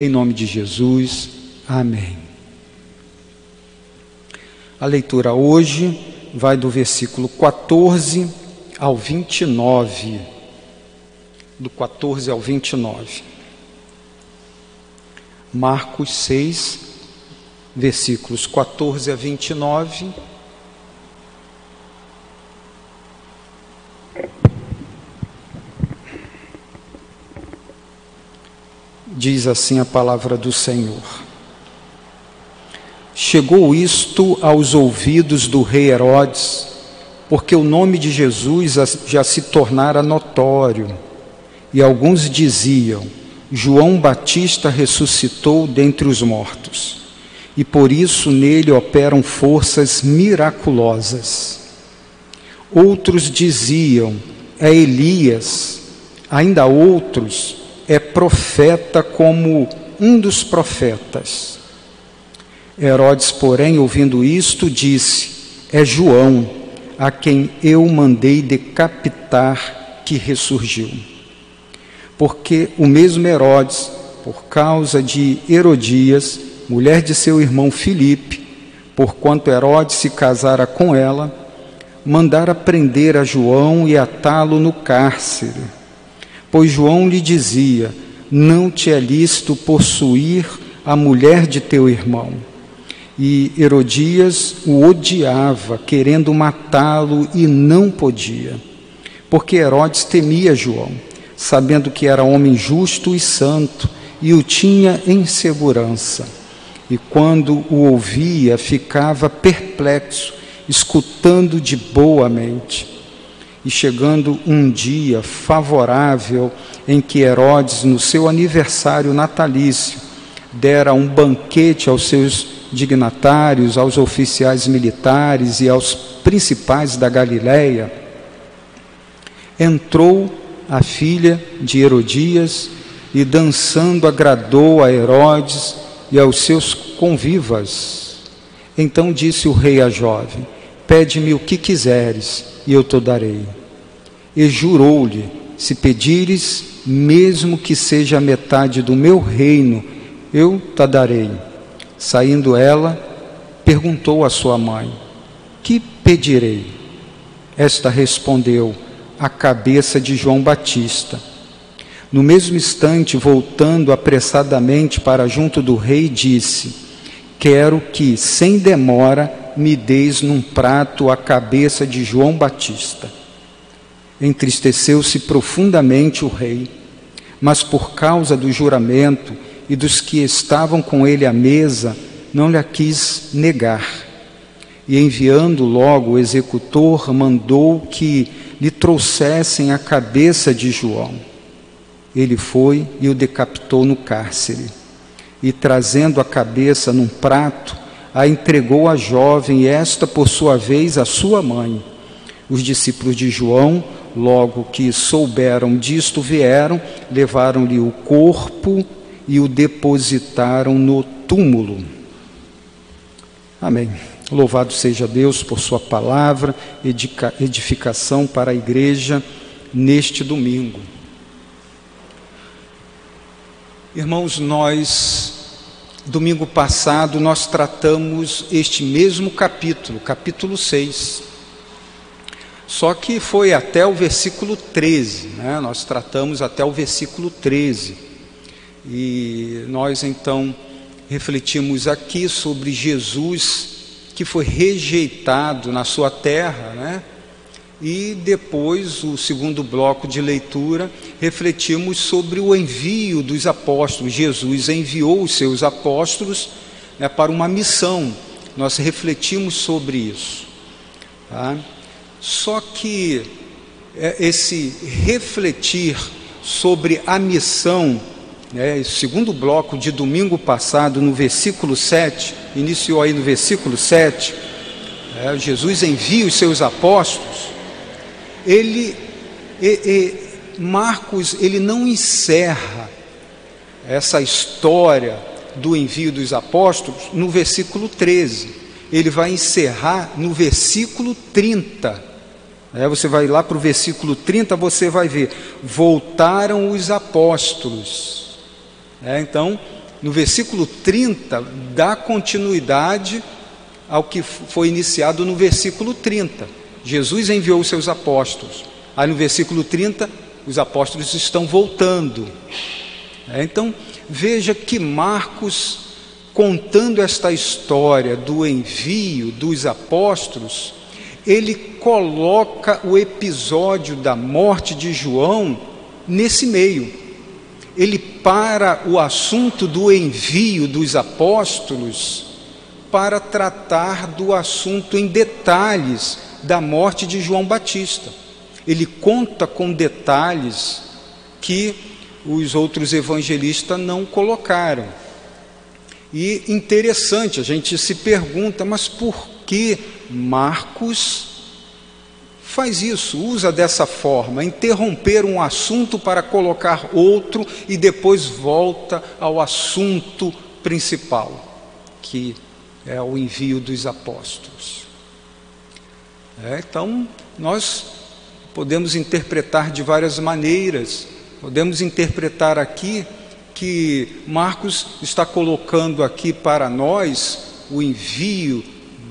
Em nome de Jesus, amém. A leitura hoje vai do versículo 14 ao 29. Do 14 ao 29. Marcos 6, versículos 14 a 29. Diz assim a palavra do Senhor. Chegou isto aos ouvidos do rei Herodes, porque o nome de Jesus já se tornara notório, e alguns diziam: João Batista ressuscitou dentre os mortos, e por isso nele operam forças miraculosas. Outros diziam: É Elias, ainda outros é profeta como um dos profetas. Herodes, porém, ouvindo isto, disse: É João, a quem eu mandei decapitar, que ressurgiu. Porque o mesmo Herodes, por causa de Herodias, mulher de seu irmão Filipe, porquanto Herodes se casara com ela, mandara prender a João e atá-lo no cárcere Pois João lhe dizia: Não te é lícito possuir a mulher de teu irmão. E Herodias o odiava, querendo matá-lo e não podia, porque Herodes temia João, sabendo que era homem justo e santo, e o tinha em segurança. E quando o ouvia, ficava perplexo, escutando de boa mente. E chegando um dia favorável em que Herodes, no seu aniversário natalício, dera um banquete aos seus dignatários, aos oficiais militares e aos principais da Galiléia, entrou a filha de Herodias e dançando agradou a Herodes e aos seus convivas. Então disse o rei à jovem: Pede-me o que quiseres e eu te darei. E jurou-lhe: Se pedires, mesmo que seja a metade do meu reino, eu te darei. Saindo ela, perguntou à sua mãe: Que pedirei? Esta respondeu: A cabeça de João Batista. No mesmo instante, voltando apressadamente para junto do rei, disse: Quero que, sem demora, me deis num prato a cabeça de João Batista. Entristeceu-se profundamente o rei, mas por causa do juramento e dos que estavam com ele à mesa, não lhe quis negar. E enviando logo o executor, mandou que lhe trouxessem a cabeça de João. Ele foi e o decapitou no cárcere. E trazendo a cabeça num prato, a entregou à jovem, esta, por sua vez, à sua mãe. Os discípulos de João, logo que souberam disto, vieram, levaram-lhe o corpo e o depositaram no túmulo. Amém. Louvado seja Deus por Sua palavra, edificação para a igreja neste domingo. Irmãos, nós Domingo passado nós tratamos este mesmo capítulo, capítulo 6. Só que foi até o versículo 13, né? nós tratamos até o versículo 13. E nós então refletimos aqui sobre Jesus que foi rejeitado na sua terra, né? E depois, o segundo bloco de leitura, refletimos sobre o envio dos apóstolos. Jesus enviou os seus apóstolos né, para uma missão. Nós refletimos sobre isso. Tá? Só que é, esse refletir sobre a missão, né, segundo bloco de domingo passado, no versículo 7, iniciou aí no versículo 7, é, Jesus envia os seus apóstolos ele, e, e, Marcos, ele não encerra essa história do envio dos apóstolos no versículo 13. Ele vai encerrar no versículo 30. É, você vai lá para o versículo 30, você vai ver: voltaram os apóstolos. É, então, no versículo 30, dá continuidade ao que foi iniciado no versículo 30. Jesus enviou os seus apóstolos. Aí no versículo 30, os apóstolos estão voltando. É, então, veja que Marcos, contando esta história do envio dos apóstolos, ele coloca o episódio da morte de João nesse meio. Ele para o assunto do envio dos apóstolos para tratar do assunto em detalhes da morte de João Batista. Ele conta com detalhes que os outros evangelistas não colocaram. E interessante, a gente se pergunta, mas por que Marcos faz isso, usa dessa forma, interromper um assunto para colocar outro e depois volta ao assunto principal, que é o envio dos apóstolos. É, então, nós podemos interpretar de várias maneiras, podemos interpretar aqui que Marcos está colocando aqui para nós o envio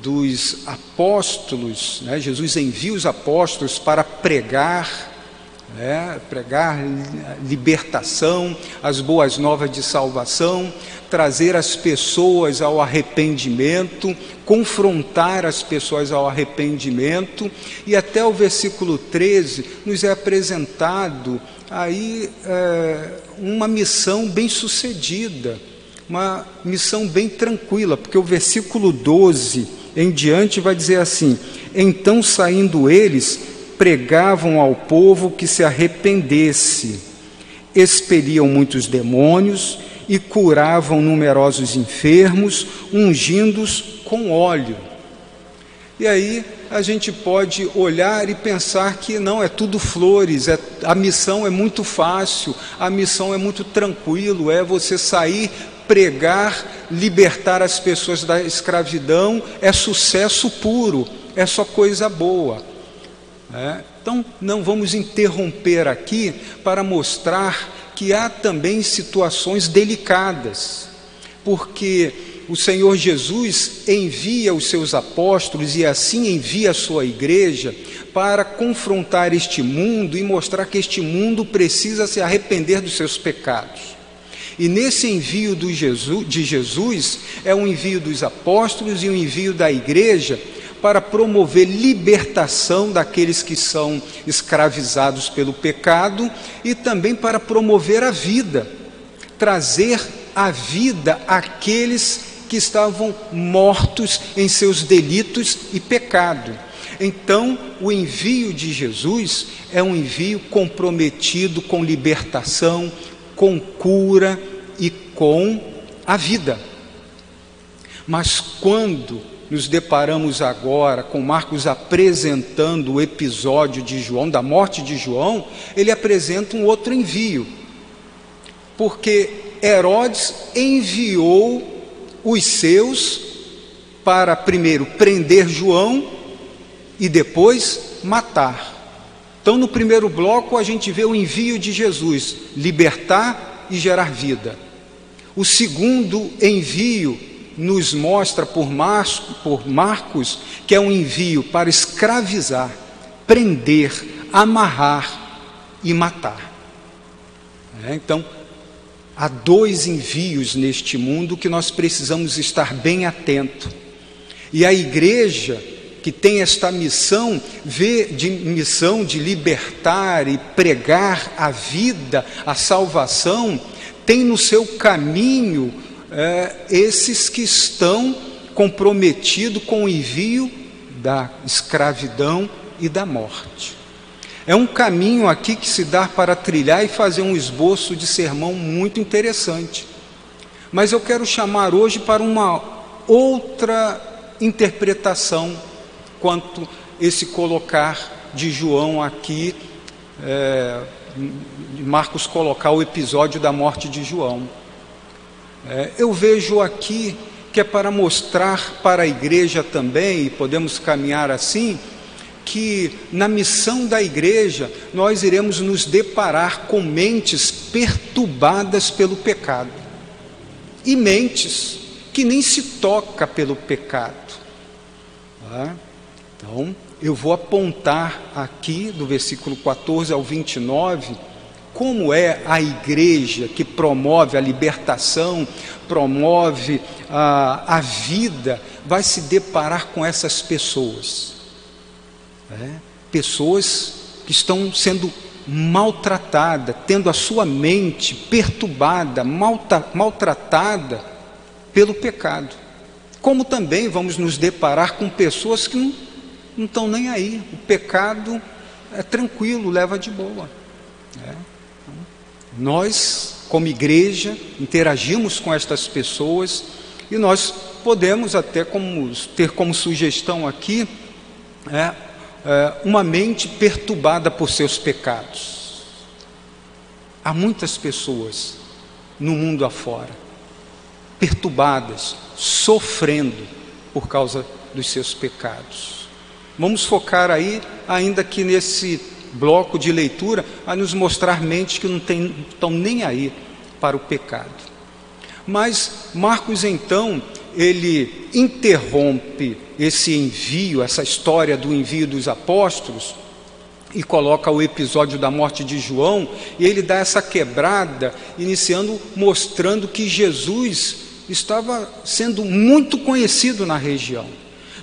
dos apóstolos, né? Jesus envia os apóstolos para pregar, né? pregar libertação, as boas novas de salvação, trazer as pessoas ao arrependimento, confrontar as pessoas ao arrependimento, e até o versículo 13 nos é apresentado aí é, uma missão bem sucedida, uma missão bem tranquila, porque o versículo 12 em diante vai dizer assim: Então saindo eles, pregavam ao povo que se arrependesse, expeliam muitos demônios e curavam numerosos enfermos, ungindo-os com óleo. E aí a gente pode olhar e pensar que não é tudo flores, é, a missão é muito fácil, a missão é muito tranquilo, é você sair pregar, libertar as pessoas da escravidão é sucesso puro, é só coisa boa. É? Então, não vamos interromper aqui para mostrar que há também situações delicadas, porque o Senhor Jesus envia os seus apóstolos e assim envia a sua igreja para confrontar este mundo e mostrar que este mundo precisa se arrepender dos seus pecados. E nesse envio Jesus, de Jesus, é um envio dos apóstolos e um envio da igreja para promover libertação daqueles que são escravizados pelo pecado e também para promover a vida, trazer a vida àqueles que estavam mortos em seus delitos e pecado. Então, o envio de Jesus é um envio comprometido com libertação, com cura e com a vida. Mas quando nos deparamos agora com Marcos apresentando o episódio de João, da morte de João, ele apresenta um outro envio. Porque Herodes enviou os seus para primeiro prender João e depois matar. Então, no primeiro bloco, a gente vê o envio de Jesus, libertar e gerar vida. O segundo envio nos mostra por, por Marcos que é um envio para escravizar, prender, amarrar e matar. É, então, há dois envios neste mundo que nós precisamos estar bem atento. E a igreja que tem esta missão, vê de missão de libertar e pregar a vida, a salvação, tem no seu caminho é, esses que estão comprometidos com o envio da escravidão e da morte. É um caminho aqui que se dá para trilhar e fazer um esboço de sermão muito interessante. Mas eu quero chamar hoje para uma outra interpretação quanto esse colocar de João aqui, é, Marcos colocar o episódio da morte de João. É, eu vejo aqui que é para mostrar para a igreja também, e podemos caminhar assim, que na missão da igreja nós iremos nos deparar com mentes perturbadas pelo pecado. e mentes que nem se toca pelo pecado. Tá? Então, eu vou apontar aqui, do versículo 14 ao 29, como é a igreja que promove a libertação, promove a, a vida, vai se deparar com essas pessoas. Né? Pessoas que estão sendo maltratadas, tendo a sua mente perturbada, malta, maltratada pelo pecado. Como também vamos nos deparar com pessoas que não, não estão nem aí. O pecado é tranquilo, leva de boa. É. Nós, como igreja, interagimos com estas pessoas e nós podemos até como, ter como sugestão aqui é, é, uma mente perturbada por seus pecados. Há muitas pessoas no mundo afora perturbadas, sofrendo por causa dos seus pecados. Vamos focar aí, ainda que nesse bloco de leitura, a nos mostrar mentes que não tem, estão nem aí para o pecado. Mas Marcos, então, ele interrompe esse envio, essa história do envio dos apóstolos, e coloca o episódio da morte de João, e ele dá essa quebrada, iniciando mostrando que Jesus estava sendo muito conhecido na região.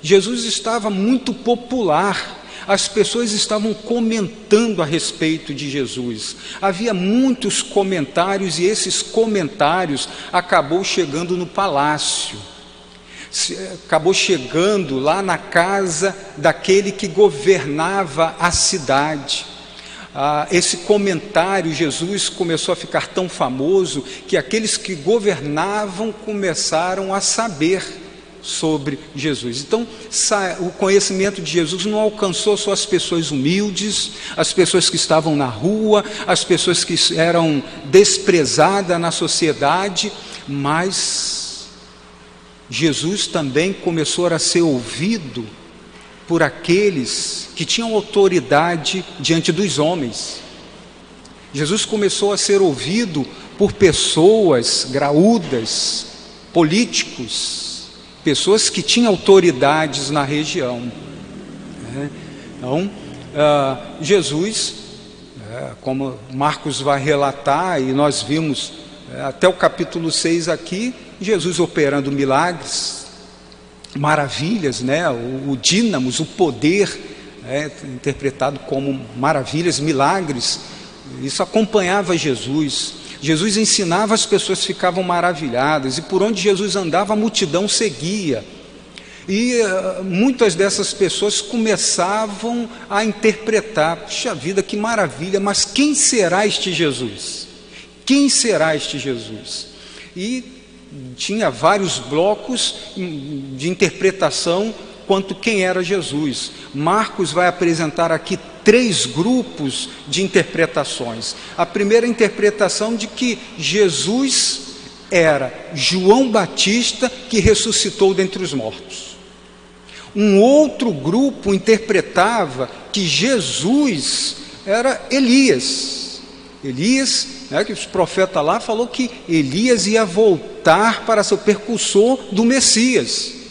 Jesus estava muito popular. As pessoas estavam comentando a respeito de Jesus. Havia muitos comentários e esses comentários acabou chegando no palácio. Acabou chegando lá na casa daquele que governava a cidade ah, esse comentário, Jesus começou a ficar tão famoso que aqueles que governavam começaram a saber sobre Jesus. Então, o conhecimento de Jesus não alcançou só as pessoas humildes, as pessoas que estavam na rua, as pessoas que eram desprezadas na sociedade, mas Jesus também começou a ser ouvido por aqueles que tinham autoridade diante dos homens. Jesus começou a ser ouvido por pessoas graúdas, políticos, pessoas que tinham autoridades na região. É, então, uh, Jesus, é, como Marcos vai relatar, e nós vimos é, até o capítulo 6 aqui, Jesus operando milagres, maravilhas, né? o, o dínamos, o poder, é, interpretado como maravilhas, milagres. Isso acompanhava Jesus. Jesus ensinava, as pessoas ficavam maravilhadas, e por onde Jesus andava, a multidão seguia. E uh, muitas dessas pessoas começavam a interpretar: puxa vida, que maravilha, mas quem será este Jesus? Quem será este Jesus? E tinha vários blocos de interpretação quanto quem era Jesus. Marcos vai apresentar aqui três grupos de interpretações. A primeira interpretação de que Jesus era João Batista que ressuscitou dentre os mortos. Um outro grupo interpretava que Jesus era Elias. Elias né, que os profetas lá falou que Elias ia voltar para ser o percussor do Messias.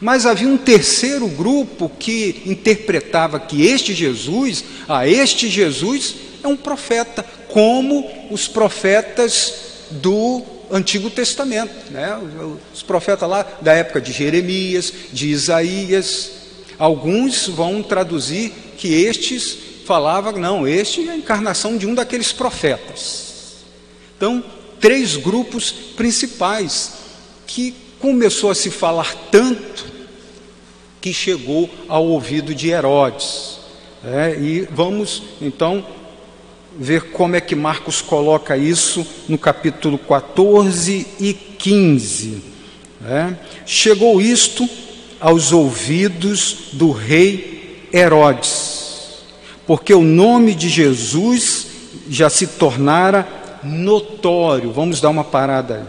Mas havia um terceiro grupo que interpretava que este Jesus, a este Jesus é um profeta, como os profetas do Antigo Testamento, né? os profetas lá da época de Jeremias, de Isaías. Alguns vão traduzir que estes falava, não, este é a encarnação de um daqueles profetas. Então, três grupos principais que começou a se falar tanto que chegou ao ouvido de Herodes. É, e vamos então ver como é que Marcos coloca isso no capítulo 14 e 15. É, chegou isto aos ouvidos do rei Herodes porque o nome de Jesus já se tornara notório. Vamos dar uma parada.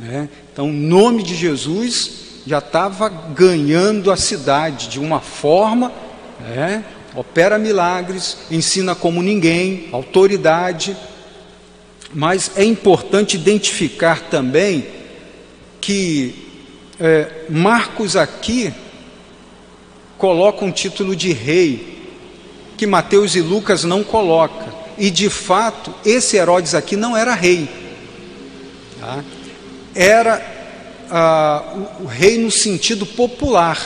Né? Então, o nome de Jesus já estava ganhando a cidade de uma forma, né? opera milagres, ensina como ninguém, autoridade. Mas é importante identificar também que é, Marcos aqui coloca um título de rei, que Mateus e Lucas não colocam. E de fato, esse Herodes aqui não era rei. Tá? Era o, o, rei no sentido popular.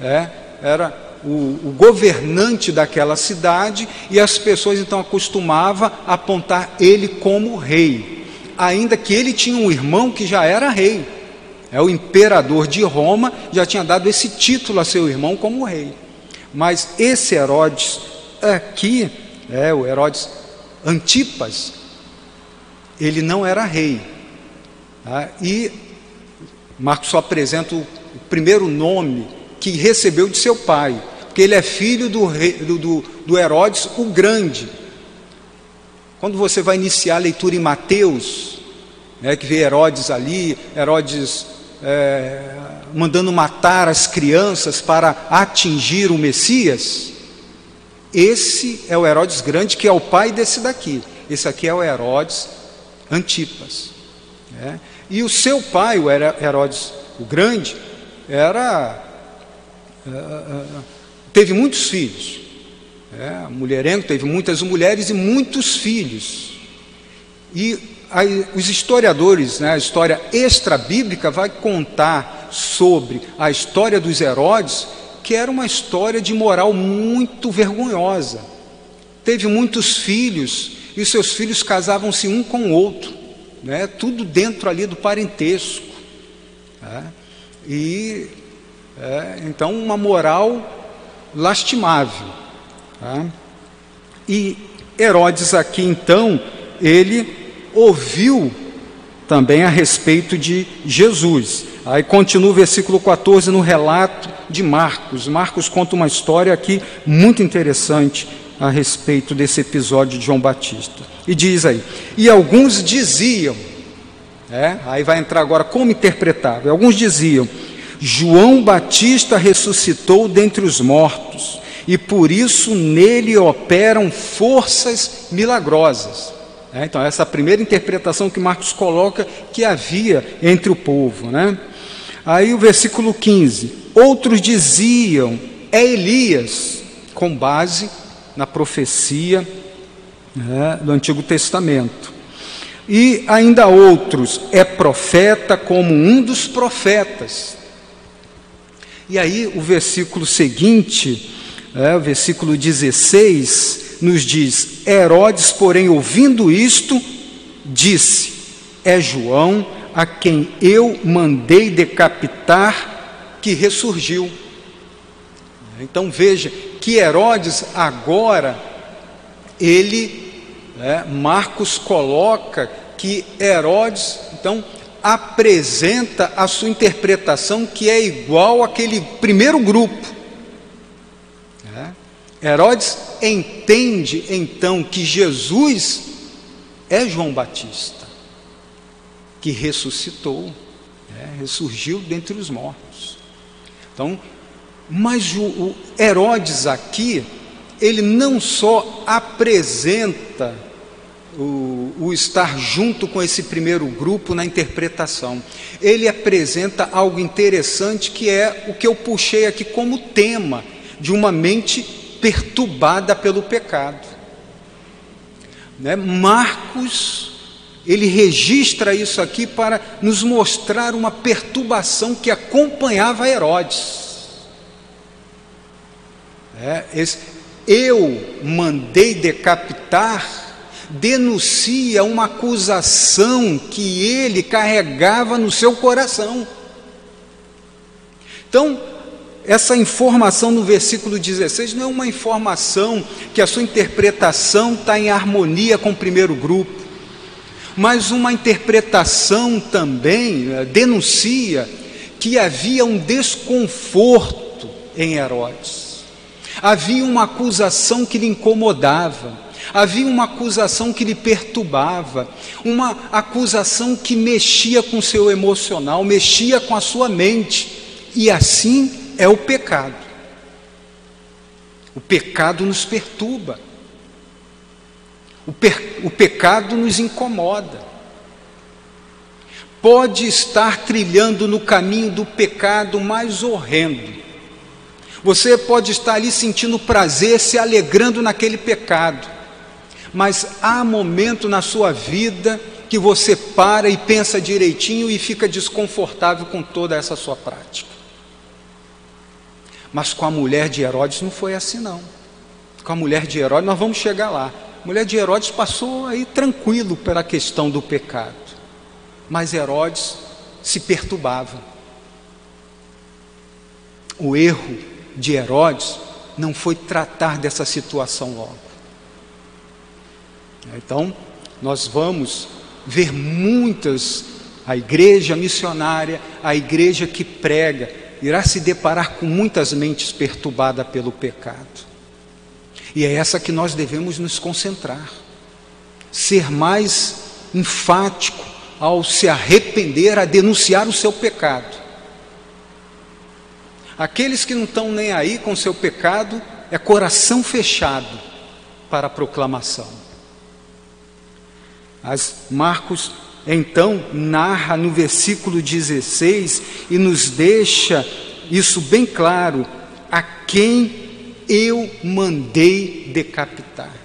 É? Era o, o, governante daquela cidade e as pessoas então acostumavam a apontar ele como rei. Ainda que ele tinha um irmão que já era rei. É o imperador de Roma, já tinha dado esse título a seu irmão como rei. Mas esse Herodes aqui, é o Herodes Antipas, ele não era rei. Tá? E Marcos só apresenta o primeiro nome que recebeu de seu pai, porque ele é filho do, rei, do, do Herodes o Grande. Quando você vai iniciar a leitura em Mateus, né, que vê Herodes ali, Herodes é, mandando matar as crianças para atingir o Messias, esse é o Herodes Grande, que é o pai desse daqui. Esse aqui é o Herodes Antipas. Né? E o seu pai, o Herodes o Grande, era. É, é, teve muitos filhos. É, mulherengo teve muitas mulheres e muitos filhos. E os historiadores, né, a história extra-bíblica vai contar sobre a história dos Herodes, que era uma história de moral muito vergonhosa. Teve muitos filhos e os seus filhos casavam-se um com o outro, né, tudo dentro ali do parentesco. Né, e é, então uma moral lastimável. Tá? E Herodes aqui então ele ouviu também a respeito de Jesus. Aí continua o versículo 14 no relato de Marcos. Marcos conta uma história aqui muito interessante a respeito desse episódio de João Batista. E diz aí: E alguns diziam, é, aí vai entrar agora como interpretável. Alguns diziam: João Batista ressuscitou dentre os mortos, e por isso nele operam forças milagrosas. É, então, essa é a primeira interpretação que Marcos coloca que havia entre o povo. Né? Aí o versículo 15: Outros diziam, é Elias, com base na profecia né, do Antigo Testamento. E ainda outros, é profeta como um dos profetas. E aí o versículo seguinte, é, o versículo 16, nos diz: Herodes, porém, ouvindo isto, disse: É João a quem eu mandei decapitar que ressurgiu. Então veja que Herodes agora, ele, né, Marcos coloca que Herodes, então, apresenta a sua interpretação que é igual àquele primeiro grupo. Herodes entende então que Jesus é João Batista, que ressuscitou, né, ressurgiu dentre os mortos. Então, mas o, o Herodes aqui, ele não só apresenta o, o, estar junto com esse primeiro grupo na interpretação. Ele apresenta algo interessante que é o que eu puxei aqui como tema de uma mente perturbada pelo pecado. Né? Marcos, ele registra isso aqui para nos mostrar uma perturbação que acompanhava Herodes. É, esse, eu mandei decapitar, denuncia uma acusação que ele carregava no seu coração. Então, essa informação no versículo 16 não é uma informação que a sua interpretação está em harmonia com o primeiro grupo, mas uma interpretação também eh, denuncia que havia um desconforto em Herodes, havia uma acusação que lhe incomodava, havia uma acusação que lhe perturbava, uma acusação que mexia com seu emocional, mexia com a sua mente, e assim é o pecado. O pecado nos perturba. O, o pecado nos incomoda. pode estar trilhando no caminho do pecado mais horrendo. Você pode estar ali sentindo prazer, se alegrando naquele pecado, mas há momento na sua vida que você para e pensa direitinho e fica desconfortável com toda essa sua prática. Mas com a mulher de Herodes não foi assim não. Com a mulher de Herodes nós vamos chegar lá. A mulher de Herodes passou aí tranquilo pela questão do pecado. Mas Herodes se perturbava. O erro de Herodes não foi tratar dessa situação logo. Então, nós vamos ver muitas, a igreja missionária, a igreja que prega, irá se deparar com muitas mentes perturbadas pelo pecado. E é essa que nós devemos nos concentrar. Ser mais enfático ao se arrepender, a denunciar o seu pecado. Aqueles que não estão nem aí com seu pecado, é coração fechado para a proclamação. As Marcos então narra no versículo 16 e nos deixa isso bem claro: a quem eu mandei decapitar.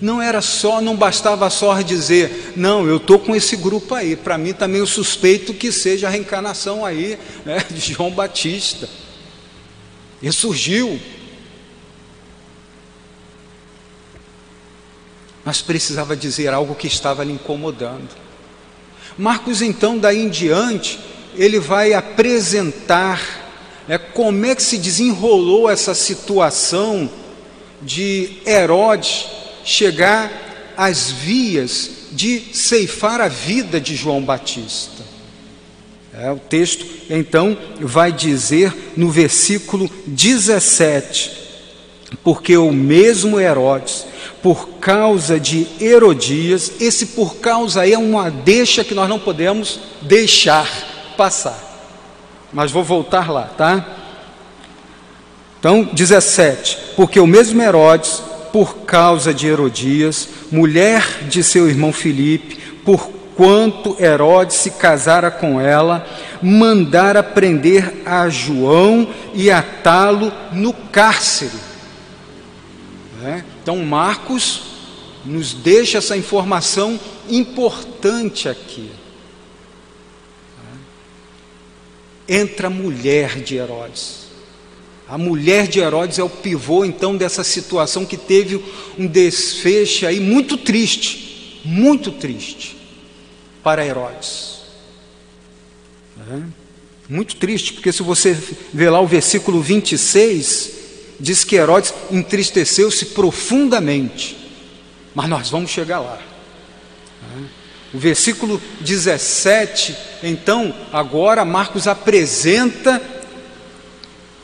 Não era só, não bastava só dizer, não, eu estou com esse grupo aí. Para mim também eu suspeito que seja a reencarnação aí né, de João Batista. Ele surgiu. Mas precisava dizer algo que estava lhe incomodando. Marcos, então, daí em diante, ele vai apresentar né, como é que se desenrolou essa situação de Herodes chegar às vias de ceifar a vida de João Batista. É, o texto então vai dizer no versículo 17: porque o mesmo Herodes, por causa de Herodias, esse por causa é uma deixa que nós não podemos deixar passar. Mas vou voltar lá, tá? Então, 17: porque o mesmo Herodes, por causa de Herodias, mulher de seu irmão Filipe, por quanto Herodes se casara com ela, mandara prender a João e atá-lo no cárcere. É? Então, Marcos nos deixa essa informação importante aqui. É? Entra a mulher de Herodes. A mulher de Herodes é o pivô então dessa situação que teve um desfecho aí muito triste, muito triste para Herodes. É, muito triste, porque se você ver lá o versículo 26, diz que Herodes entristeceu-se profundamente. Mas nós vamos chegar lá. É, o versículo 17, então, agora Marcos apresenta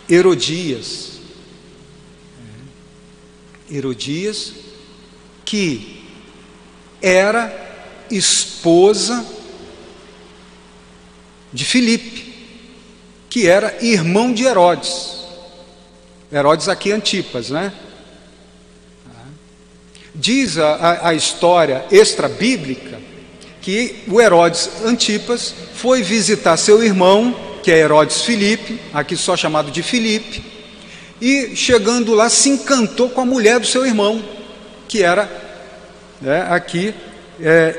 Herodias. Herodias, que era esposa de Filipe, que era irmão de Herodes. Herodes aqui Antipas, né? Diz a, a história extra-bíblica que o Herodes Antipas foi visitar seu irmão que é Herodes Filipe, aqui só chamado de Filipe, e chegando lá se encantou com a mulher do seu irmão, que era né, aqui é,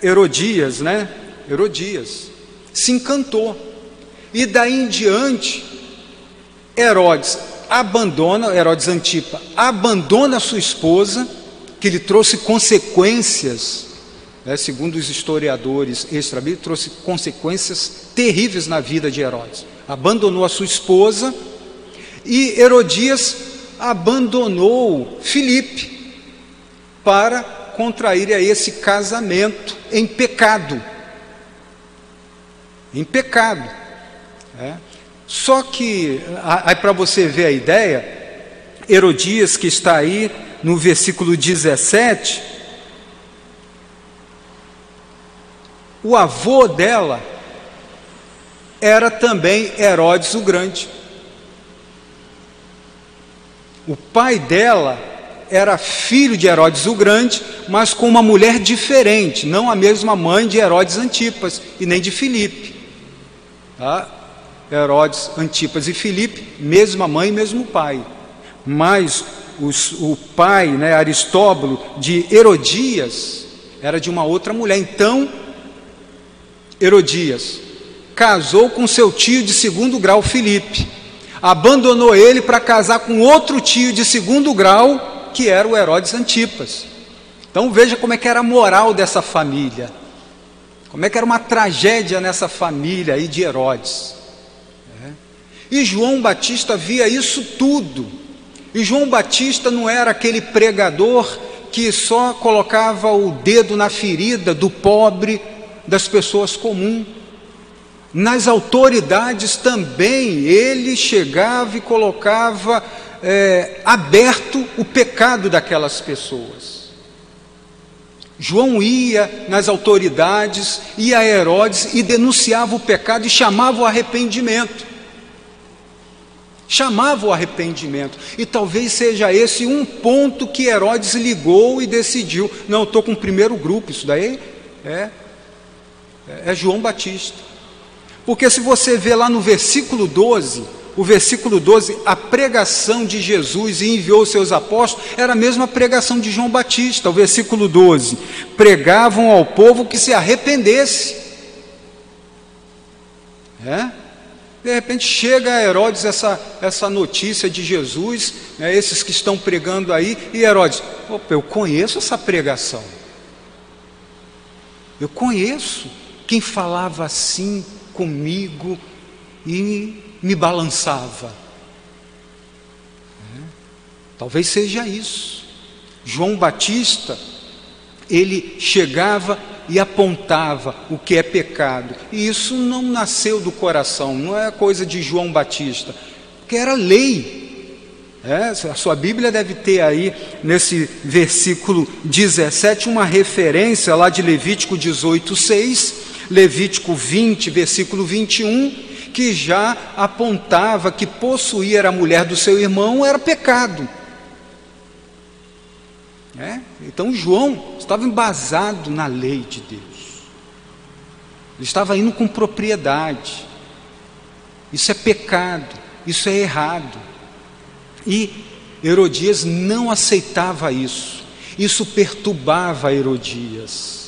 Herodias, né? Herodias. Se encantou. E daí em diante, Herodes abandona, Herodes Antipa, abandona sua esposa, que lhe trouxe consequências né, segundo os historiadores extra trouxe consequências terríveis na vida de Herodes. Abandonou a sua esposa e Herodias abandonou Filipe para contrair a esse casamento em pecado. Em pecado. É. Só que, aí para você ver a ideia, Herodias, que está aí no versículo 17, O avô dela era também Herodes o Grande. O pai dela era filho de Herodes o Grande, mas com uma mulher diferente, não a mesma mãe de Herodes Antipas e nem de Filipe. Tá? Herodes Antipas e Filipe, mesma mãe, mesmo pai. Mas os, o pai, né, Aristóbulo, de Herodias, era de uma outra mulher. Então, Herodias casou com seu tio de segundo grau, Filipe. Abandonou ele para casar com outro tio de segundo grau, que era o Herodes Antipas. Então veja como é que era a moral dessa família. Como é que era uma tragédia nessa família aí de Herodes. É. E João Batista via isso tudo. E João Batista não era aquele pregador que só colocava o dedo na ferida do pobre, das pessoas comuns. Nas autoridades também ele chegava e colocava é, aberto o pecado daquelas pessoas. João ia nas autoridades, ia a Herodes e denunciava o pecado e chamava o arrependimento. Chamava o arrependimento. E talvez seja esse um ponto que Herodes ligou e decidiu: não, estou com o primeiro grupo, isso daí é, é João Batista. Porque se você vê lá no versículo 12, o versículo 12, a pregação de Jesus e enviou seus apóstolos, era a mesma pregação de João Batista, o versículo 12. Pregavam ao povo que se arrependesse. É? De repente chega a Herodes essa, essa notícia de Jesus, né, esses que estão pregando aí, e Herodes, opa, eu conheço essa pregação. Eu conheço quem falava assim comigo e me balançava. É. Talvez seja isso. João Batista, ele chegava e apontava o que é pecado. E isso não nasceu do coração, não é coisa de João Batista, que era lei. É, a sua Bíblia deve ter aí, nesse versículo 17, uma referência lá de Levítico 18, 6, Levítico 20, versículo 21, que já apontava que possuir a mulher do seu irmão era pecado. É? Então João estava embasado na lei de Deus. Ele estava indo com propriedade. Isso é pecado, isso é errado. E Herodias não aceitava isso. Isso perturbava Herodias.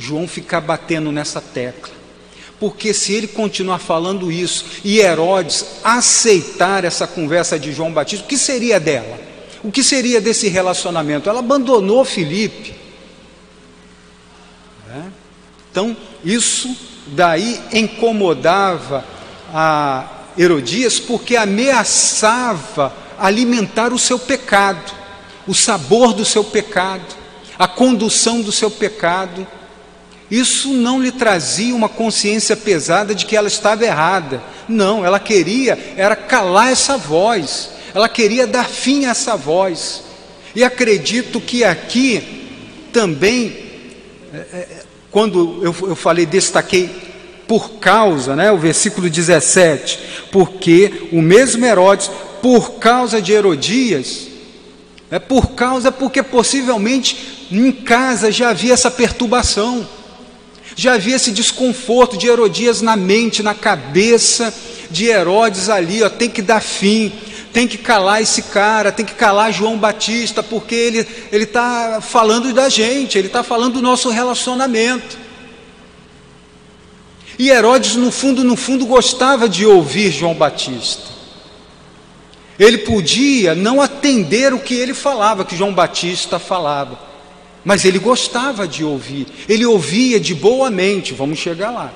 João ficar batendo nessa tecla. Porque se ele continuar falando isso e Herodes aceitar essa conversa de João Batista, o que seria dela? O que seria desse relacionamento? Ela abandonou Felipe. É? Então, isso daí incomodava a Herodias porque ameaçava alimentar o seu pecado, o sabor do seu pecado, a condução do seu pecado. Isso não lhe trazia uma consciência pesada de que ela estava errada. Não, ela queria era calar essa voz. Ela queria dar fim a essa voz. E acredito que aqui também, é, é, quando eu, eu falei, destaquei por causa, né, o versículo 17, porque o mesmo Herodes, por causa de Herodias, é por causa, porque possivelmente em casa já havia essa perturbação. Já havia esse desconforto de Herodias na mente, na cabeça de Herodes ali, ó, tem que dar fim, tem que calar esse cara, tem que calar João Batista, porque ele ele está falando da gente, ele está falando do nosso relacionamento. E Herodes, no fundo, no fundo, gostava de ouvir João Batista. Ele podia não atender o que ele falava, que João Batista falava. Mas ele gostava de ouvir, ele ouvia de boa mente, vamos chegar lá.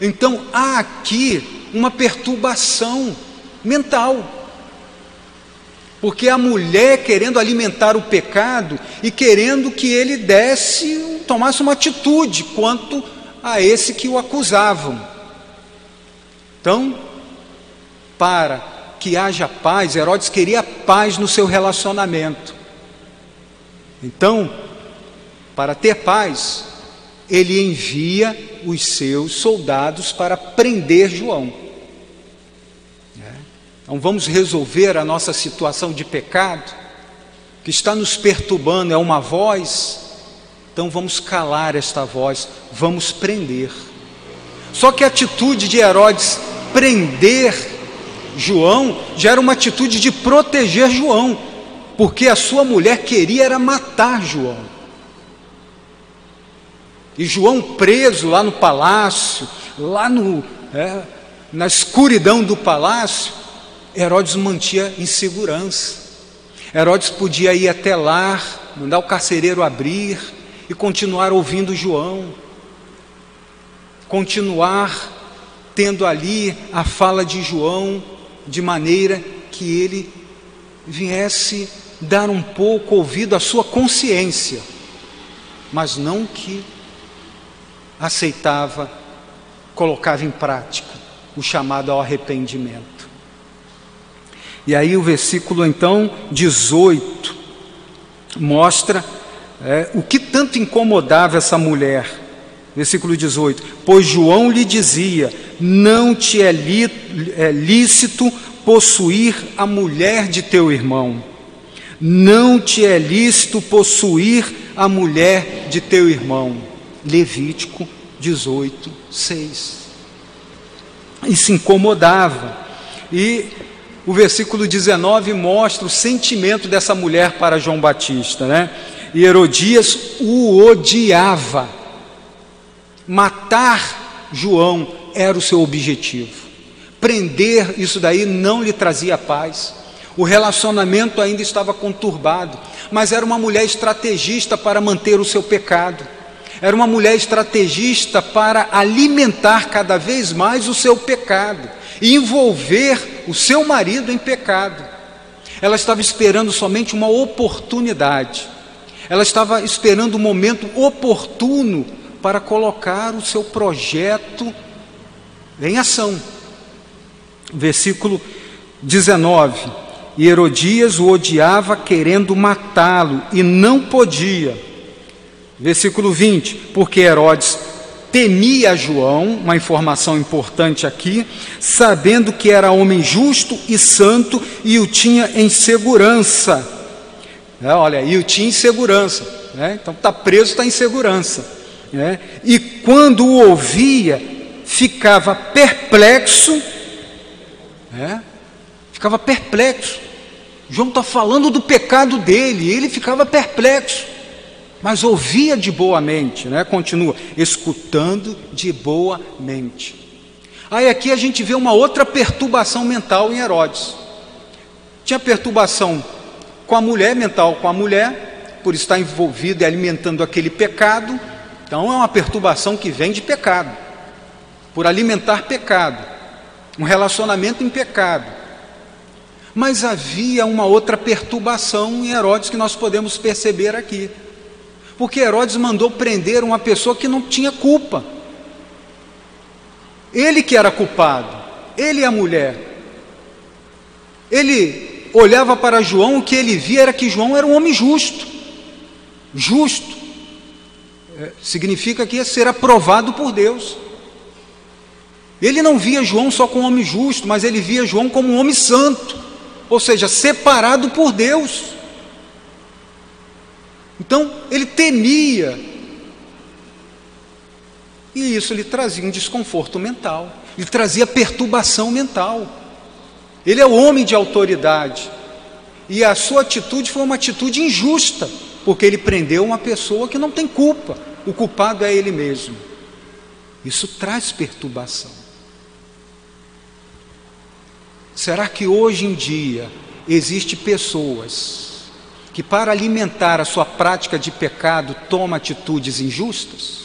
Então há aqui uma perturbação mental. Porque a mulher querendo alimentar o pecado e querendo que ele desse, tomasse uma atitude quanto a esse que o acusavam. Então, para que haja paz, Herodes queria paz no seu relacionamento. Então, para ter paz, ele envia os seus soldados para prender João. É. Então vamos resolver a nossa situação de pecado, que está nos perturbando, é uma voz, então vamos calar esta voz, vamos prender. Só que a atitude de Herodes prender João já era uma atitude de proteger João, porque a sua mulher queria era matar João. E João preso lá no palácio, lá no, é, na escuridão do palácio, Herodes mantinha em segurança. Herodes podia ir até lá, mandar o carcereiro abrir e continuar ouvindo João, continuar tendo ali a fala de João, de maneira que ele viesse dar um pouco ouvido à sua consciência, mas não que aceitava, colocava em prática o chamado ao arrependimento. E aí o versículo então 18 mostra é, o que tanto incomodava essa mulher. Versículo 18: Pois João lhe dizia: Não te é, li, é lícito possuir a mulher de teu irmão. Não te é lícito possuir a mulher de teu irmão. Levítico 18, 6. Isso incomodava. E o versículo 19 mostra o sentimento dessa mulher para João Batista, né? E Herodias o odiava. Matar João era o seu objetivo. Prender isso daí não lhe trazia paz. O relacionamento ainda estava conturbado, mas era uma mulher estrategista para manter o seu pecado. Era uma mulher estrategista para alimentar cada vez mais o seu pecado envolver o seu marido em pecado. Ela estava esperando somente uma oportunidade. Ela estava esperando o um momento oportuno para colocar o seu projeto em ação. Versículo 19: E Herodias o odiava, querendo matá-lo, e não podia. Versículo 20: Porque Herodes temia João, uma informação importante aqui, sabendo que era homem justo e santo e o tinha em segurança. É, olha, e o tinha em segurança. Né? Então está preso, está em segurança. Né? E quando o ouvia, ficava perplexo. Né? Ficava perplexo. João está falando do pecado dele, ele ficava perplexo mas ouvia de boa mente, né? continua, escutando de boa mente. Aí aqui a gente vê uma outra perturbação mental em Herodes. Tinha perturbação com a mulher, mental com a mulher, por estar envolvido e alimentando aquele pecado. Então é uma perturbação que vem de pecado, por alimentar pecado, um relacionamento em pecado. Mas havia uma outra perturbação em Herodes que nós podemos perceber aqui. Porque Herodes mandou prender uma pessoa que não tinha culpa. Ele que era culpado, ele e a mulher. Ele olhava para João, o que ele via era que João era um homem justo. Justo é, significa que ia ser aprovado por Deus. Ele não via João só como um homem justo, mas ele via João como um homem santo, ou seja, separado por Deus. Então, ele temia. E isso lhe trazia um desconforto mental, lhe trazia perturbação mental. Ele é o homem de autoridade. E a sua atitude foi uma atitude injusta, porque ele prendeu uma pessoa que não tem culpa. O culpado é ele mesmo. Isso traz perturbação. Será que hoje em dia existe pessoas que para alimentar a sua prática de pecado toma atitudes injustas?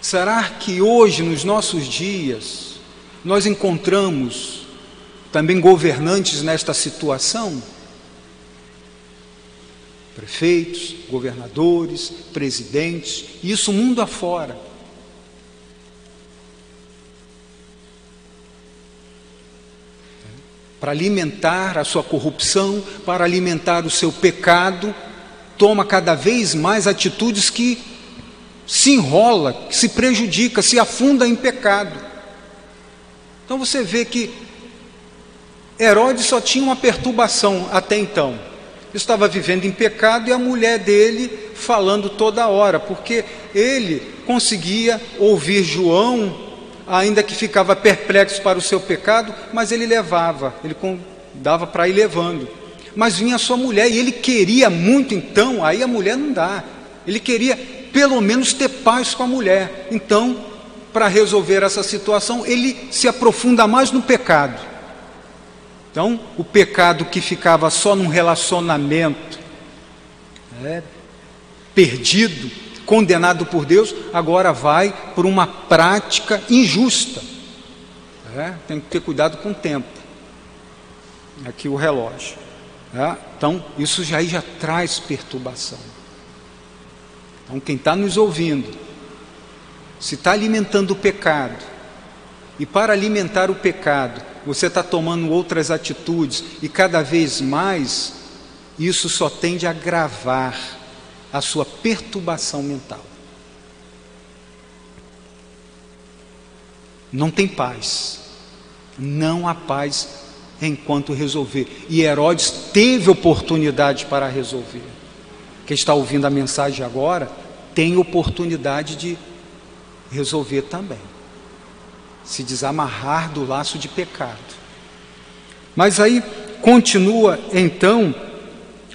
Será que hoje, nos nossos dias, nós encontramos também governantes nesta situação? Prefeitos, governadores, presidentes, isso mundo afora para alimentar a sua corrupção, para alimentar o seu pecado, toma cada vez mais atitudes que se enrola, que se prejudica, se afunda em pecado. Então você vê que Herodes só tinha uma perturbação até então. Estava vivendo em pecado e a mulher dele falando toda hora, porque ele conseguia ouvir João, ainda que ficava perplexo para o seu pecado, mas ele levava, ele dava para ir levando. Mas vinha a sua mulher e ele queria muito, então, aí a mulher não dá. Ele queria pelo menos ter paz com a mulher. Então, para resolver essa situação, ele se aprofunda mais no pecado. Então, o pecado que ficava só num relacionamento né, perdido, condenado por Deus, agora vai por uma prática injusta. É, tem que ter cuidado com o tempo. Aqui o relógio. É, então, isso já, já traz perturbação. Então, quem está nos ouvindo, se está alimentando o pecado, e para alimentar o pecado, você está tomando outras atitudes, e cada vez mais, isso só tende a agravar a sua perturbação mental. Não tem paz, não há paz enquanto resolver. E Herodes teve oportunidade para resolver. Quem está ouvindo a mensagem agora tem oportunidade de resolver também. Se desamarrar do laço de pecado. Mas aí continua então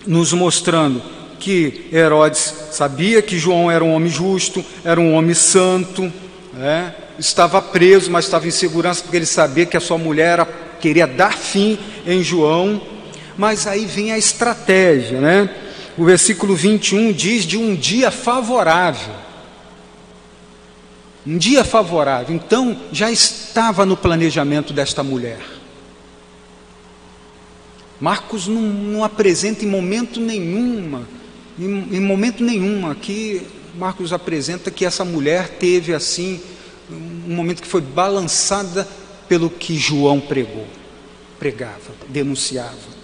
nos mostrando que Herodes sabia que João era um homem justo, era um homem santo, né? estava preso, mas estava em segurança porque ele sabia que a sua mulher era, queria dar fim em João. Mas aí vem a estratégia, né? O versículo 21 diz de um dia favorável. Um dia favorável. Então, já estava no planejamento desta mulher. Marcos não, não apresenta em momento nenhuma, em, em momento nenhum aqui, Marcos apresenta que essa mulher teve assim, um momento que foi balançada pelo que João pregou, pregava, denunciava.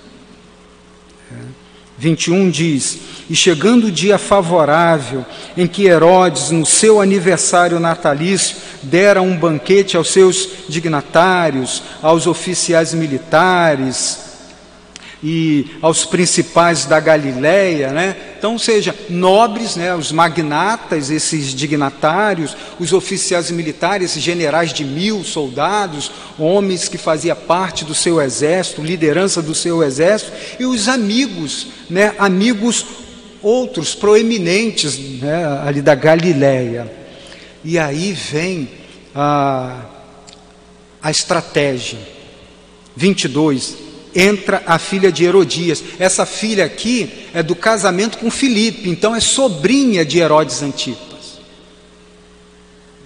É. 21 diz: E chegando o dia favorável em que Herodes, no seu aniversário natalício, dera um banquete aos seus dignatários, aos oficiais militares, e aos principais da Galileia, né? Então, seja, nobres, né, os magnatas, esses dignatários, os oficiais militares, generais de mil soldados, homens que faziam parte do seu exército, liderança do seu exército, e os amigos, né, amigos outros proeminentes né, ali da Galileia. E aí vem a, a estratégia. 22 entra a filha de Herodias. Essa filha aqui é do casamento com Filipe, então é sobrinha de Herodes Antipas.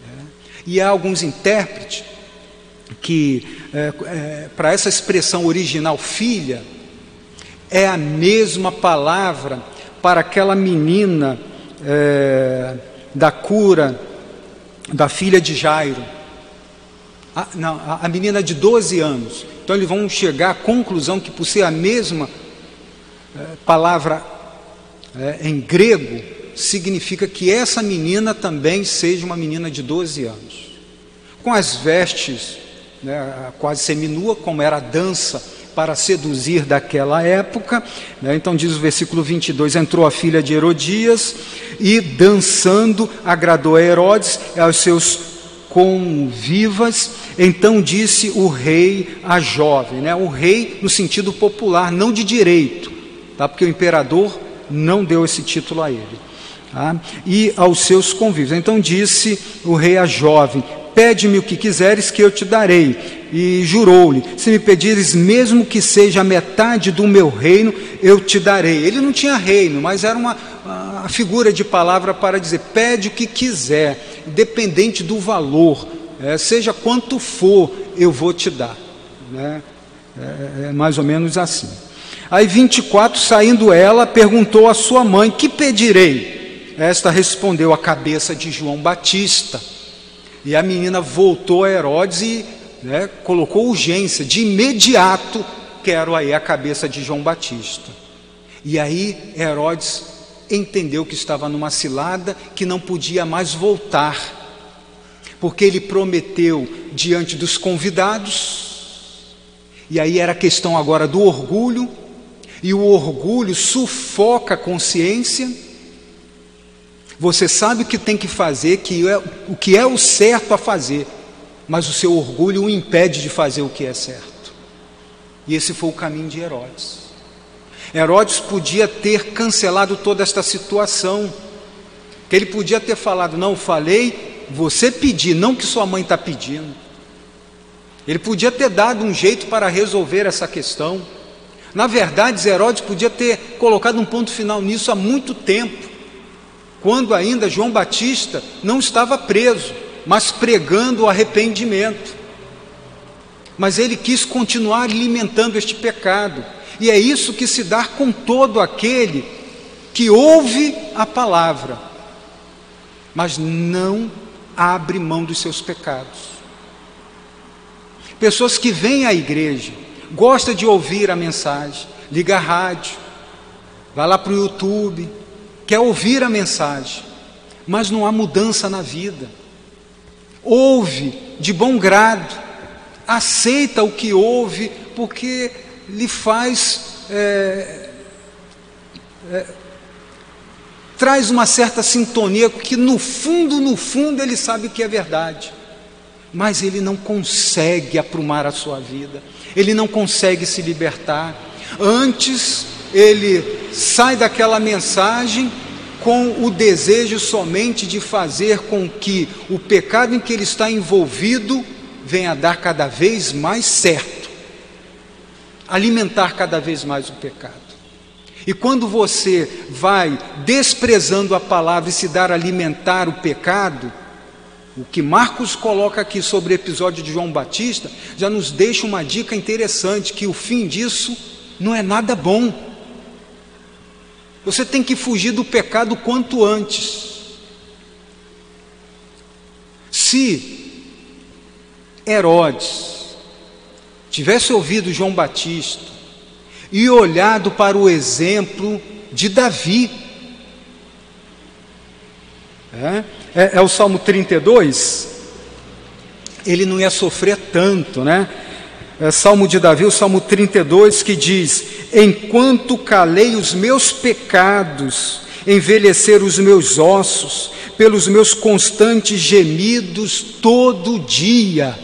É. E há alguns intérpretes que, é, é, para essa expressão original, filha, é a mesma palavra para aquela menina é, da cura da filha de Jairo. A, não, a, a menina de 12 anos então eles vão chegar à conclusão que, por ser a mesma é, palavra é, em grego, significa que essa menina também seja uma menina de 12 anos. Com as vestes né, quase seminua, como era a dança para seduzir daquela época. Né? Então diz o versículo 22: Entrou a filha de Herodias e, dançando, agradou a Herodes e aos seus convivas. Então disse o rei a jovem, né? o rei no sentido popular, não de direito, tá? porque o imperador não deu esse título a ele. Tá? E aos seus convivos. Então disse o rei a jovem: Pede-me o que quiseres, que eu te darei. E jurou-lhe: Se me pedires, mesmo que seja metade do meu reino, eu te darei. Ele não tinha reino, mas era uma a figura de palavra para dizer: pede o que quiser, independente do valor, é, seja quanto for, eu vou te dar. Né? É, é mais ou menos assim. Aí 24, saindo ela, perguntou à sua mãe: Que pedirei? Esta respondeu: A cabeça de João Batista. E a menina voltou a Herodes e né, colocou urgência, de imediato, quero aí a cabeça de João Batista. E aí Herodes entendeu que estava numa cilada, que não podia mais voltar. porque ele prometeu diante dos convidados, e aí era a questão agora do orgulho, e o orgulho sufoca a consciência. Você sabe o que tem que fazer, que é, o que é o certo a fazer, mas o seu orgulho o impede de fazer o que é certo. E esse foi o caminho de Herodes. Herodes podia ter cancelado toda esta situação, que ele podia ter falado: Não, falei, você pedir, não que sua mãe está pedindo. Ele podia ter dado um jeito para resolver essa questão. Na verdade, Herodes podia ter colocado um ponto final nisso há muito tempo, quando ainda João Batista não estava preso, mas pregando o arrependimento. Mas ele quis continuar alimentando este pecado, e é isso que se dá com todo aquele que ouve a palavra, mas não abre mão dos seus pecados. Pessoas que vêm à igreja, gosta de ouvir a mensagem, liga a rádio, vai lá para o YouTube, quer ouvir a mensagem, mas não há mudança na vida. Ouve de bom grado, aceita o que ouve, porque lhe faz. É, é, traz uma certa sintonia, que no fundo, no fundo, ele sabe que é verdade, mas ele não consegue aprumar a sua vida ele não consegue se libertar. Antes, ele sai daquela mensagem com o desejo somente de fazer com que o pecado em que ele está envolvido venha a dar cada vez mais certo, alimentar cada vez mais o pecado. E quando você vai desprezando a palavra e se dar a alimentar o pecado, o que Marcos coloca aqui sobre o episódio de João Batista já nos deixa uma dica interessante: que o fim disso não é nada bom. Você tem que fugir do pecado quanto antes. Se Herodes tivesse ouvido João Batista e olhado para o exemplo de Davi, é, é, é o Salmo 32, ele não ia sofrer tanto, né? É Salmo de Davi, o Salmo 32, que diz: Enquanto calei os meus pecados, envelhecer os meus ossos, pelos meus constantes gemidos todo dia,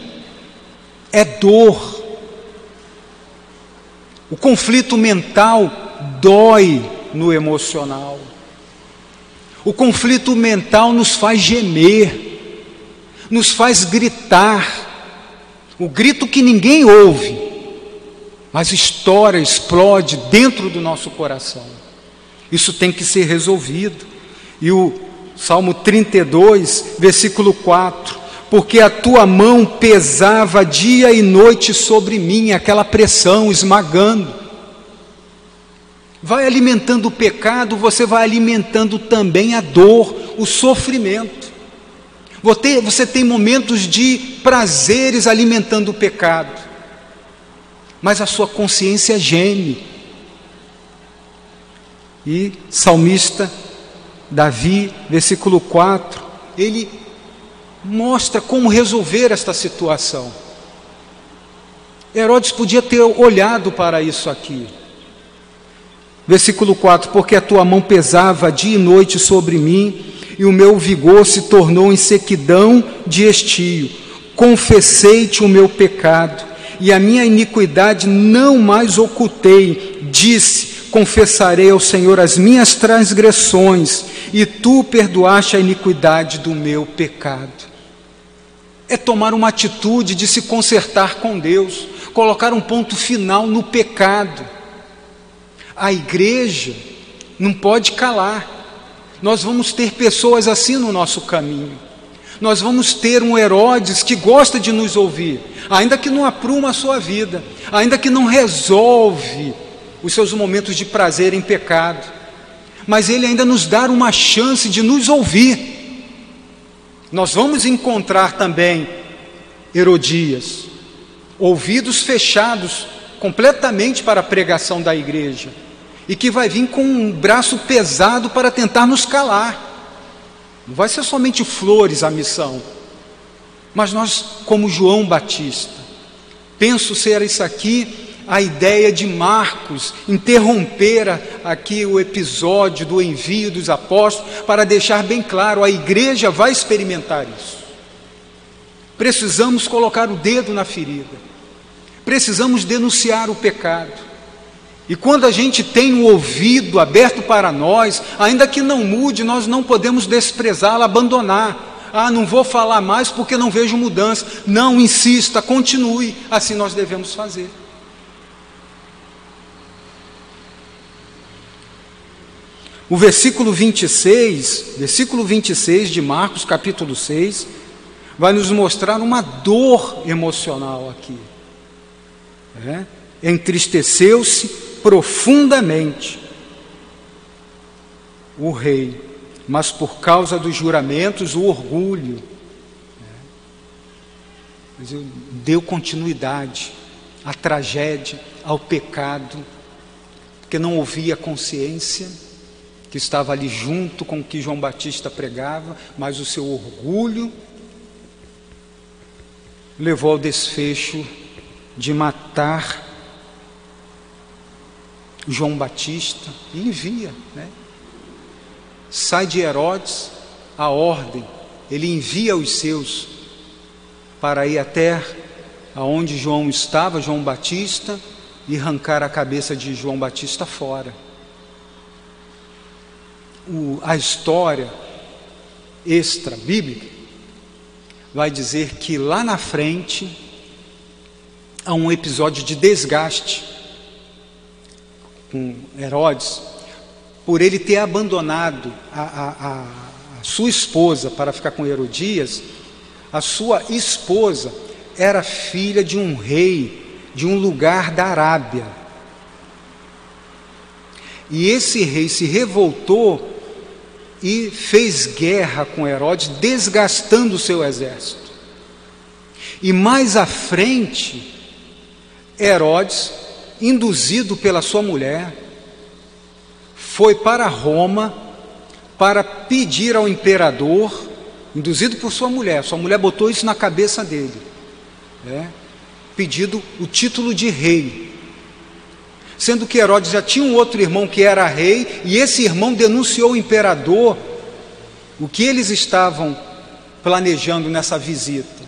é dor. O conflito mental dói no emocional. O conflito mental nos faz gemer, nos faz gritar, o grito que ninguém ouve, mas estoura, explode dentro do nosso coração. Isso tem que ser resolvido. E o Salmo 32, versículo 4: Porque a tua mão pesava dia e noite sobre mim, aquela pressão esmagando vai alimentando o pecado, você vai alimentando também a dor, o sofrimento. Você tem momentos de prazeres alimentando o pecado, mas a sua consciência geme. E salmista Davi, versículo 4, ele mostra como resolver esta situação. Herodes podia ter olhado para isso aqui. Versículo 4: Porque a tua mão pesava dia e noite sobre mim, e o meu vigor se tornou em sequidão de estio. Confessei-te o meu pecado, e a minha iniquidade não mais ocultei. Disse: Confessarei ao Senhor as minhas transgressões, e tu perdoaste a iniquidade do meu pecado. É tomar uma atitude de se consertar com Deus, colocar um ponto final no pecado a igreja não pode calar. Nós vamos ter pessoas assim no nosso caminho. Nós vamos ter um Herodes que gosta de nos ouvir, ainda que não apruma a sua vida, ainda que não resolve os seus momentos de prazer em pecado, mas ele ainda nos dá uma chance de nos ouvir. Nós vamos encontrar também Herodias, ouvidos fechados completamente para a pregação da igreja e que vai vir com um braço pesado para tentar nos calar. Não vai ser somente flores a missão. Mas nós, como João Batista, penso ser isso aqui a ideia de Marcos interromper aqui o episódio do envio dos apóstolos para deixar bem claro: a igreja vai experimentar isso. Precisamos colocar o dedo na ferida, precisamos denunciar o pecado. E quando a gente tem o ouvido aberto para nós, ainda que não mude, nós não podemos desprezá-lo, abandonar. Ah, não vou falar mais porque não vejo mudança. Não, insista, continue. Assim nós devemos fazer. O versículo 26, versículo 26 de Marcos, capítulo 6, vai nos mostrar uma dor emocional aqui. É? Entristeceu-se profundamente o rei, mas por causa dos juramentos, o orgulho. É? Deu continuidade à tragédia, ao pecado, porque não ouvia consciência que estava ali junto com o que João Batista pregava, mas o seu orgulho levou ao desfecho de matar João Batista e envia, né? Sai de Herodes a ordem, ele envia os seus para ir até aonde João estava, João Batista, e arrancar a cabeça de João Batista fora o, a história extra-bíblica vai dizer que lá na frente há um episódio de desgaste com Herodes, por ele ter abandonado a, a, a, a sua esposa para ficar com Herodias, a sua esposa era filha de um rei de um lugar da Arábia. E esse rei se revoltou e fez guerra com Herodes, desgastando o seu exército. E mais à frente, Herodes, induzido pela sua mulher, foi para Roma para pedir ao imperador, induzido por sua mulher, sua mulher botou isso na cabeça dele, né? pedido o título de rei. Sendo que Herodes já tinha um outro irmão que era rei, e esse irmão denunciou o imperador o que eles estavam planejando nessa visita.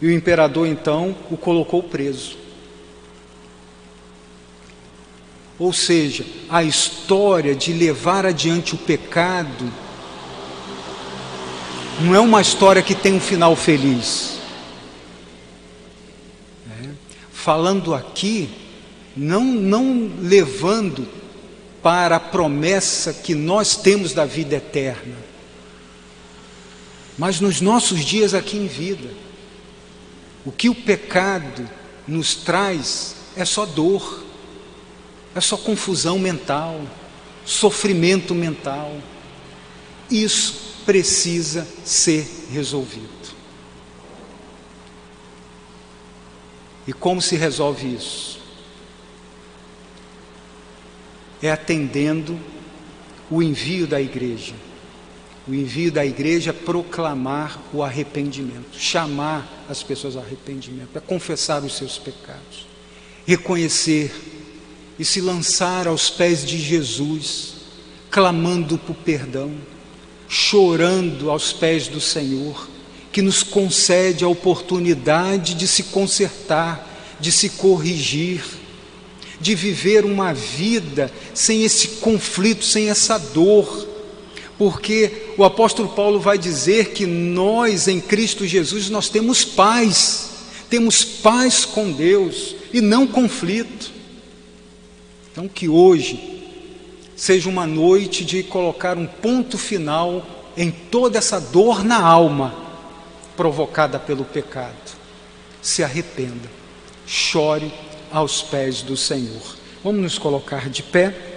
E o imperador então o colocou preso. Ou seja, a história de levar adiante o pecado não é uma história que tem um final feliz. É. Falando aqui não, não levando para a promessa que nós temos da vida eterna, mas nos nossos dias aqui em vida. O que o pecado nos traz é só dor, é só confusão mental, sofrimento mental. Isso precisa ser resolvido. E como se resolve isso? É atendendo o envio da igreja. O envio da igreja é proclamar o arrependimento, chamar as pessoas ao arrependimento, é confessar os seus pecados, reconhecer e se lançar aos pés de Jesus, clamando por perdão, chorando aos pés do Senhor, que nos concede a oportunidade de se consertar, de se corrigir de viver uma vida sem esse conflito, sem essa dor, porque o apóstolo Paulo vai dizer que nós em Cristo Jesus nós temos paz, temos paz com Deus e não conflito. Então que hoje seja uma noite de colocar um ponto final em toda essa dor na alma provocada pelo pecado. Se arrependa, chore aos pés do Senhor. Vamos nos colocar de pé.